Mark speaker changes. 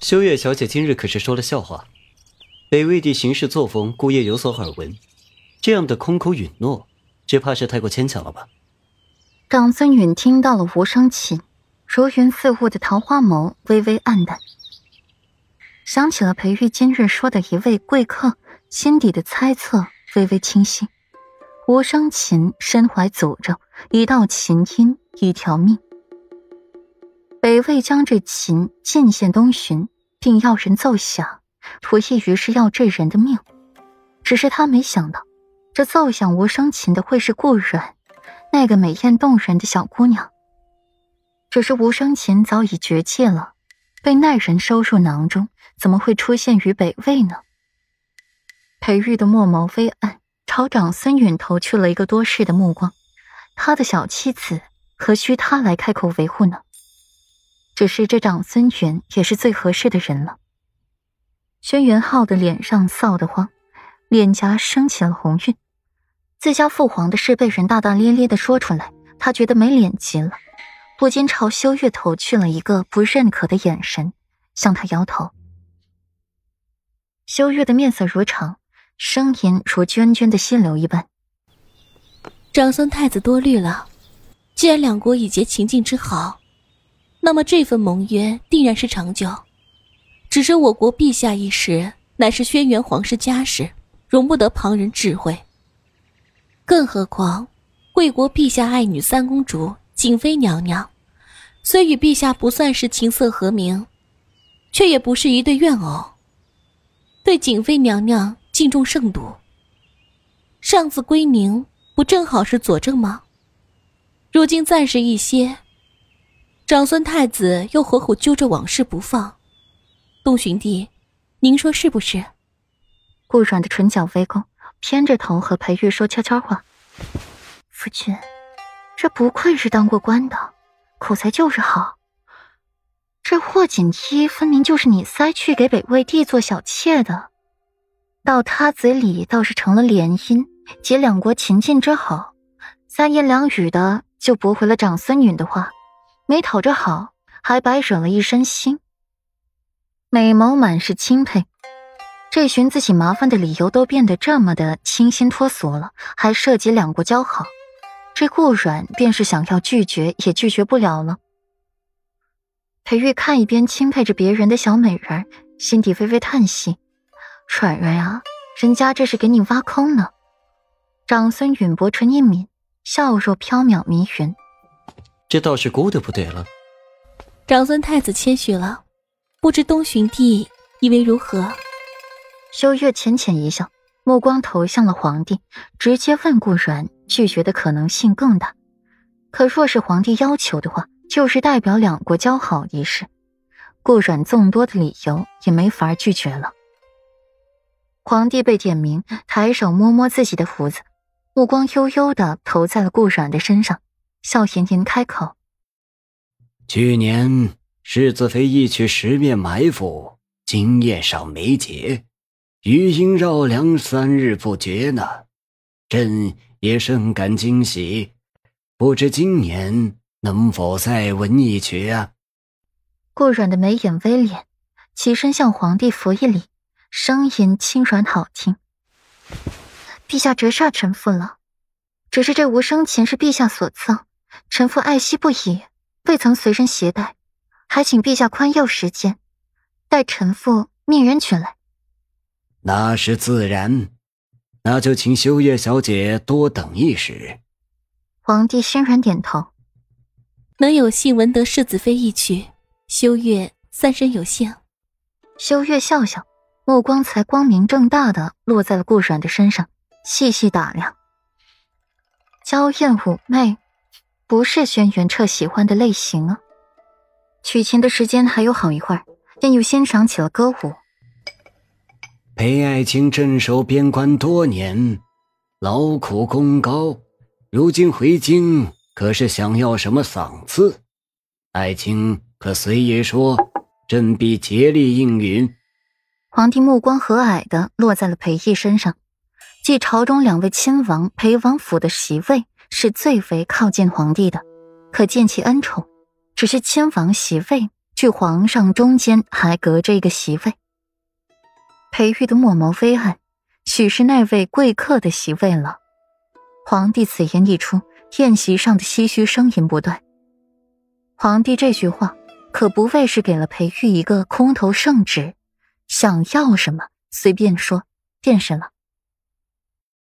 Speaker 1: 修月小姐今日可是说了笑话？北魏帝行事作风，姑爷有所耳闻。这样的空口允诺，只怕是太过牵强了吧？
Speaker 2: 长孙允听到了无声琴，如云似雾的桃花眸微微暗淡，想起了裴玉今日说的一位贵客，心底的猜测微微清晰。无声琴身怀诅咒，一道琴音，一条命。北魏将这琴进献东巡，并要人奏响，图意于是要这人的命。只是他没想到，这奏响无声琴的会是顾阮，那个美艳动人的小姑娘。只是无声琴早已绝迹了，被那人收入囊中，怎么会出现于北魏呢？裴玉的墨眸微暗。朝长孙允投去了一个多事的目光，他的小妻子何须他来开口维护呢？只是这长孙权也是最合适的人了。轩辕浩的脸上臊得慌，脸颊升起了红晕。自家父皇的事被人大大咧咧的说出来，他觉得没脸极了，不禁朝修月投去了一个不认可的眼神，向他摇头。修月的面色如常。声音如涓涓的溪流一般。
Speaker 3: 长孙太子多虑了，既然两国已结秦晋之好，那么这份盟约定然是长久。只是我国陛下一时乃是轩辕皇室家事，容不得旁人智慧。更何况，贵国陛下爱女三公主景妃娘娘，虽与陛下不算是琴瑟和鸣，却也不是一对怨偶。对景妃娘娘。敬重圣笃，上自归宁，不正好是佐证吗？如今暂时一歇，长孙太子又何苦揪着往事不放，东巡帝，您说是不是？
Speaker 2: 顾阮的唇角微勾，偏着头和裴玉说悄悄话：“夫君，这不愧是当过官的，口才就是好。这霍锦衣分明就是你塞去给北魏帝做小妾的。”到他嘴里倒是成了联姻，结两国秦晋之好，三言两语的就驳回了长孙女的话，没讨着好，还白惹了一身腥。美眸满是钦佩，这寻自己麻烦的理由都变得这么的清新脱俗了，还涉及两国交好，这顾软便是想要拒绝也拒绝不了了。裴玉看一边钦佩着别人的小美人，心底微微叹息。软软呀，人家这是给你挖坑呢。长孙允薄唇一抿，笑若缥缈迷云。
Speaker 1: 这倒是姑的不对了。
Speaker 3: 长孙太子谦虚了，不知东巡帝以为如何？
Speaker 2: 修月浅浅一笑，目光投向了皇帝，直接问顾软，拒绝的可能性更大。可若是皇帝要求的话，就是代表两国交好一事，顾软众多的理由也没法拒绝了。皇帝被点名，抬手摸摸自己的胡子，目光悠悠的投在了顾阮的身上，笑吟吟开口：“
Speaker 4: 去年世子妃一曲十面埋伏，今夜上眉睫，余音绕梁三日不绝呢。朕也甚感惊喜，不知今年能否再闻一曲啊？”
Speaker 2: 顾阮的眉眼微敛，起身向皇帝扶一礼。声音轻软好听，陛下折煞臣妇了。只是这无声琴是陛下所赠，臣妇爱惜不已，未曾随身携带，还请陛下宽宥时间，待臣妇命人取来。
Speaker 4: 那是自然，那就请修月小姐多等一时。
Speaker 2: 皇帝欣然点头，
Speaker 3: 能有幸闻得世子妃一曲，修月三生有幸。
Speaker 2: 修月笑笑。目光才光明正大的落在了顾阮的身上，细细打量。娇艳妩媚，不是轩辕彻喜欢的类型啊。取琴的时间还有好一会儿，便又欣赏起了歌舞。
Speaker 4: 裴爱卿镇守边关多年，劳苦功高，如今回京，可是想要什么赏赐？爱卿可随爷说，朕必竭力应允。
Speaker 2: 皇帝目光和蔼的落在了裴义身上，继朝中两位亲王裴王府的席位是最为靠近皇帝的，可见其恩宠。只是亲王席位距皇上中间还隔着一个席位。裴玉的墨眸微暗，许是那位贵客的席位了。皇帝此言一出，宴席上的唏嘘声音不断。皇帝这句话可不为是给了裴玉一个空头圣旨，想要什么随便说，便是了。